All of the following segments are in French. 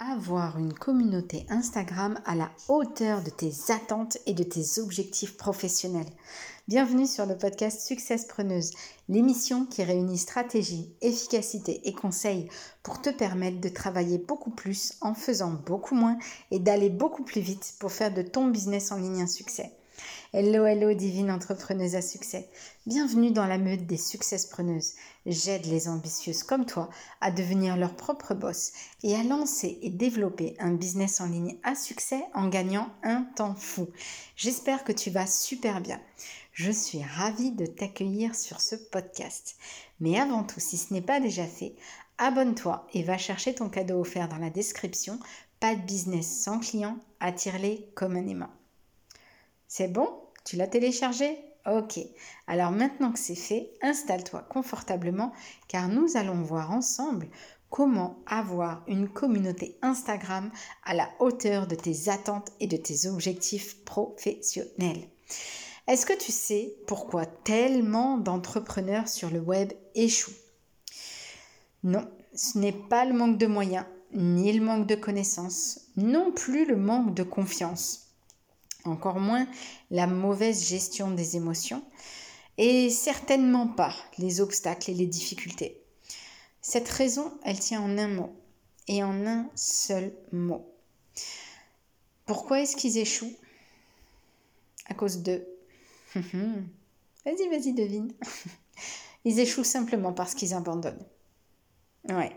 Avoir une communauté Instagram à la hauteur de tes attentes et de tes objectifs professionnels. Bienvenue sur le podcast Success Preneuse, l'émission qui réunit stratégie, efficacité et conseils pour te permettre de travailler beaucoup plus en faisant beaucoup moins et d'aller beaucoup plus vite pour faire de ton business en ligne un succès. Hello, hello, divine entrepreneuse à succès. Bienvenue dans la meute des successpreneuses. J'aide les ambitieuses comme toi à devenir leur propre boss et à lancer et développer un business en ligne à succès en gagnant un temps fou. J'espère que tu vas super bien. Je suis ravie de t'accueillir sur ce podcast. Mais avant tout, si ce n'est pas déjà fait, abonne-toi et va chercher ton cadeau offert dans la description. Pas de business sans client, attire-les comme un aimant. C'est bon? Tu l'as téléchargé? Ok. Alors maintenant que c'est fait, installe-toi confortablement car nous allons voir ensemble comment avoir une communauté Instagram à la hauteur de tes attentes et de tes objectifs professionnels. Est-ce que tu sais pourquoi tellement d'entrepreneurs sur le web échouent? Non, ce n'est pas le manque de moyens, ni le manque de connaissances, non plus le manque de confiance encore moins la mauvaise gestion des émotions, et certainement pas les obstacles et les difficultés. Cette raison, elle tient en un mot, et en un seul mot. Pourquoi est-ce qu'ils échouent? À cause de... vas-y, vas-y, devine. Ils échouent simplement parce qu'ils abandonnent. Ouais.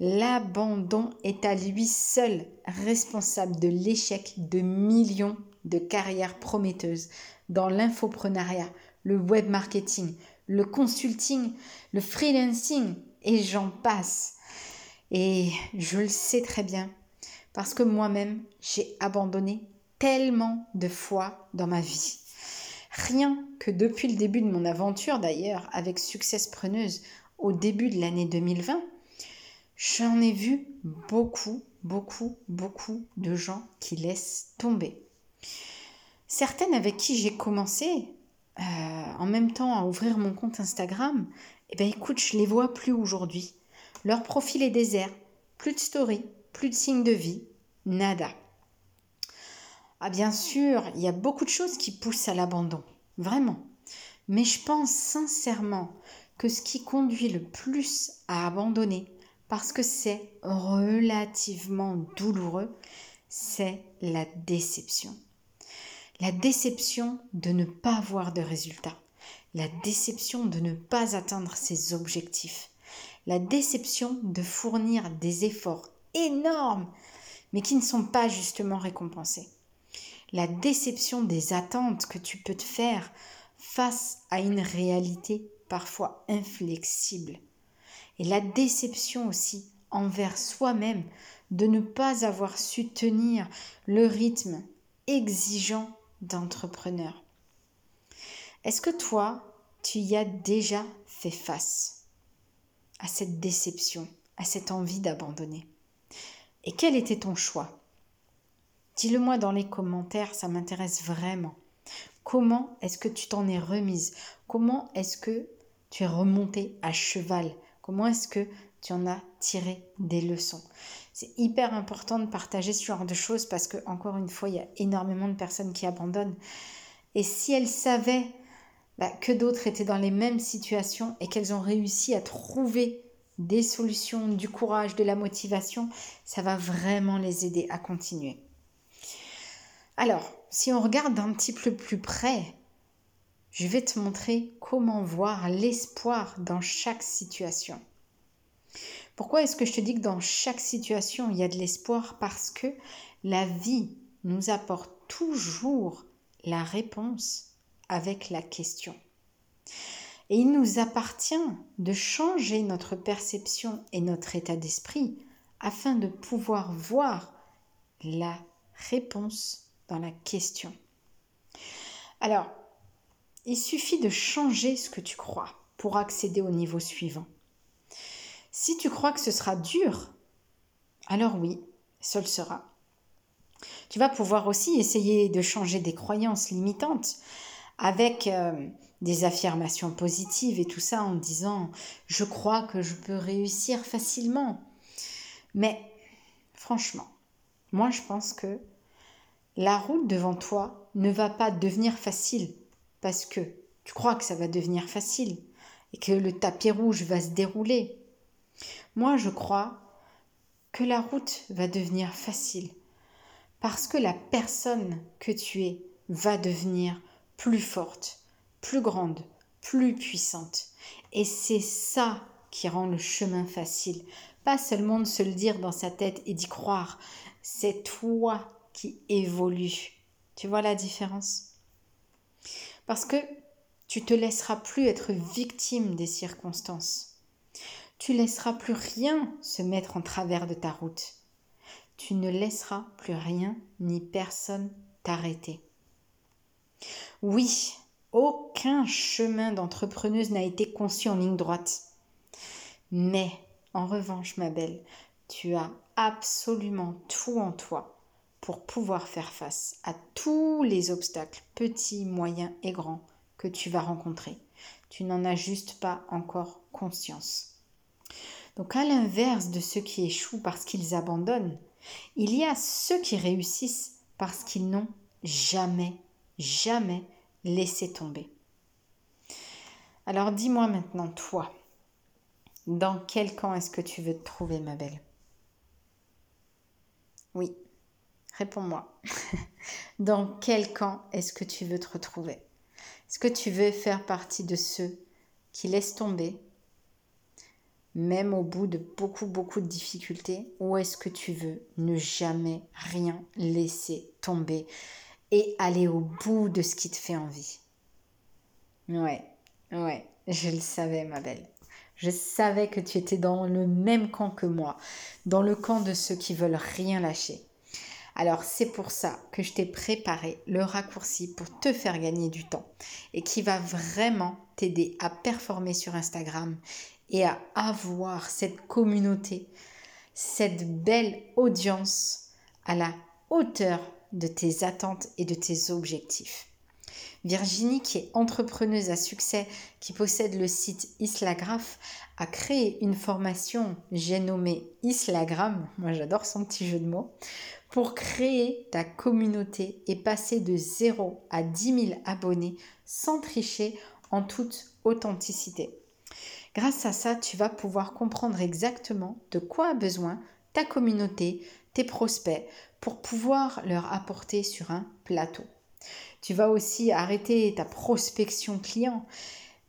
L'abandon est à lui seul responsable de l'échec de millions de carrières prometteuses dans l'infoprenariat, le web marketing, le consulting, le freelancing et j'en passe. Et je le sais très bien parce que moi-même, j'ai abandonné tellement de fois dans ma vie. Rien que depuis le début de mon aventure d'ailleurs avec Success Preneuse au début de l'année 2020, j'en ai vu beaucoup, beaucoup, beaucoup de gens qui laissent tomber. Certaines avec qui j'ai commencé euh, en même temps à ouvrir mon compte Instagram, eh bien écoute, je les vois plus aujourd'hui. Leur profil est désert, plus de story, plus de signes de vie, nada. Ah bien sûr, il y a beaucoup de choses qui poussent à l'abandon, vraiment. Mais je pense sincèrement que ce qui conduit le plus à abandonner, parce que c'est relativement douloureux, c'est la déception. La déception de ne pas avoir de résultats. La déception de ne pas atteindre ses objectifs. La déception de fournir des efforts énormes, mais qui ne sont pas justement récompensés. La déception des attentes que tu peux te faire face à une réalité parfois inflexible. Et la déception aussi envers soi-même de ne pas avoir su tenir le rythme exigeant d'entrepreneur. Est-ce que toi, tu y as déjà fait face à cette déception, à cette envie d'abandonner? Et quel était ton choix? Dis-le moi dans les commentaires, ça m'intéresse vraiment. Comment est-ce que tu t'en es remise? Comment est-ce que tu es remontée à cheval? Comment est-ce que tu en as tiré des leçons? C'est hyper important de partager ce genre de choses parce que, encore une fois, il y a énormément de personnes qui abandonnent. Et si elles savaient bah, que d'autres étaient dans les mêmes situations et qu'elles ont réussi à trouver des solutions, du courage, de la motivation, ça va vraiment les aider à continuer. Alors, si on regarde un petit peu plus près, je vais te montrer comment voir l'espoir dans chaque situation. Pourquoi est-ce que je te dis que dans chaque situation, il y a de l'espoir? Parce que la vie nous apporte toujours la réponse avec la question. Et il nous appartient de changer notre perception et notre état d'esprit afin de pouvoir voir la réponse dans la question. Alors, il suffit de changer ce que tu crois pour accéder au niveau suivant. Si tu crois que ce sera dur, alors oui, ce le sera. Tu vas pouvoir aussi essayer de changer des croyances limitantes avec euh, des affirmations positives et tout ça en disant je crois que je peux réussir facilement. Mais Franchement, moi je pense que la route devant toi ne va pas devenir facile parce que tu crois que ça va devenir facile et que le tapis rouge va se dérouler. Moi, je crois que la route va devenir facile parce que la personne que tu es va devenir plus forte, plus grande, plus puissante. Et c'est ça qui rend le chemin facile. Pas seulement de se le dire dans sa tête et d'y croire. C'est toi qui évolues. Tu vois la différence? Parce que tu te laisseras plus être victime des circonstances. Tu laisseras plus rien se mettre en travers de ta route. Tu ne laisseras plus rien ni personne t'arrêter. Oui, aucun chemin d'entrepreneuse n'a été conçu en ligne droite. Mais, en revanche, ma belle, tu as absolument tout en toi pour pouvoir faire face à tous les obstacles, petits, moyens et grands, que tu vas rencontrer. Tu n'en as juste pas encore conscience. Donc à l'inverse de ceux qui échouent parce qu'ils abandonnent, il y a ceux qui réussissent parce qu'ils n'ont jamais, jamais laissé tomber. Alors dis-moi maintenant, toi, dans quel camp est-ce que tu veux te trouver, ma belle? Oui, réponds-moi. dans quel camp est-ce que tu veux te retrouver? Est-ce que tu veux faire partie de ceux qui laissent tomber, même au bout de beaucoup, beaucoup de difficultés, ou est-ce que tu veux ne jamais rien laisser tomber et aller au bout de ce qui te fait envie? Ouais, ouais, je le savais, ma belle. Je savais que tu étais dans le même camp que moi, dans le camp de ceux qui veulent rien lâcher. Alors c'est pour ça que je t'ai préparé le raccourci pour te faire gagner du temps et qui va vraiment t'aider à performer sur Instagram et à avoir cette communauté, cette belle audience à la hauteur de tes attentes et de tes objectifs. Virginie, qui est entrepreneuse à succès, qui possède le site Islagraph, a créé une formation, j'ai nommé Islagram, moi j'adore son petit jeu de mots, pour créer ta communauté et passer de 0 à 10 000 abonnés sans tricher en toute authenticité. Grâce à ça, tu vas pouvoir comprendre exactement de quoi a besoin ta communauté, tes prospects, pour pouvoir leur apporter sur un plateau. Tu vas aussi arrêter ta prospection client,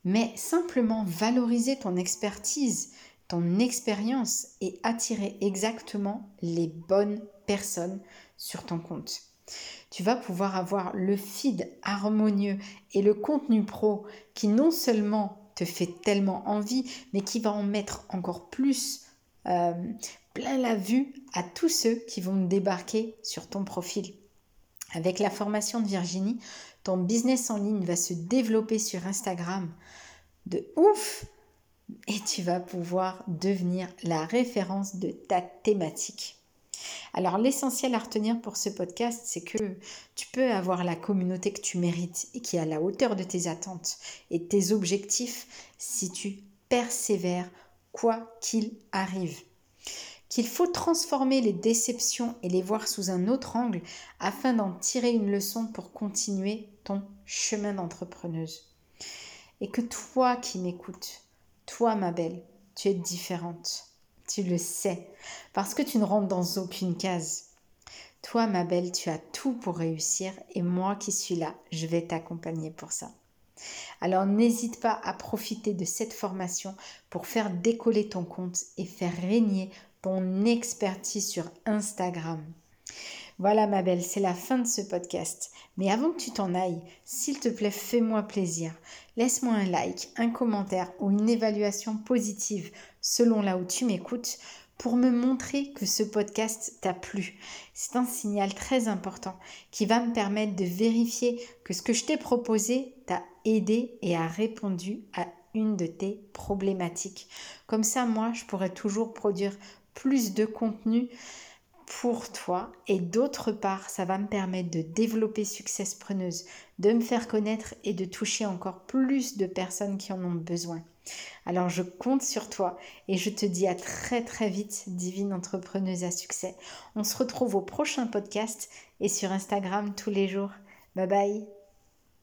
mais simplement valoriser ton expertise, ton expérience et attirer exactement les bonnes personnes sur ton compte. Tu vas pouvoir avoir le feed harmonieux et le contenu pro qui non seulement fait tellement envie, mais qui va en mettre encore plus euh, plein la vue à tous ceux qui vont débarquer sur ton profil. Avec la formation de Virginie, ton business en ligne va se développer sur Instagram de ouf et tu vas pouvoir devenir la référence de ta thématique. Alors l'essentiel à retenir pour ce podcast, c'est que tu peux avoir la communauté que tu mérites et qui est à la hauteur de tes attentes et tes objectifs si tu persévères quoi qu'il arrive. Qu'il faut transformer les déceptions et les voir sous un autre angle afin d'en tirer une leçon pour continuer ton chemin d'entrepreneuse. Et que toi qui m'écoutes, toi ma belle, tu es différente. Tu le sais, parce que tu ne rentres dans aucune case. Toi, ma belle, tu as tout pour réussir et moi qui suis là, je vais t'accompagner pour ça. Alors n'hésite pas à profiter de cette formation pour faire décoller ton compte et faire régner ton expertise sur Instagram. Voilà ma belle, c'est la fin de ce podcast. Mais avant que tu t'en ailles, s'il te plaît, fais-moi plaisir. Laisse-moi un like, un commentaire ou une évaluation positive selon là où tu m'écoutes pour me montrer que ce podcast t'a plu. C'est un signal très important qui va me permettre de vérifier que ce que je t'ai proposé t'a aidé et a répondu à une de tes problématiques. Comme ça, moi, je pourrais toujours produire plus de contenu pour toi et d'autre part, ça va me permettre de développer Success Preneuse, de me faire connaître et de toucher encore plus de personnes qui en ont besoin. Alors je compte sur toi et je te dis à très très vite, divine entrepreneuse à succès. On se retrouve au prochain podcast et sur Instagram tous les jours. Bye bye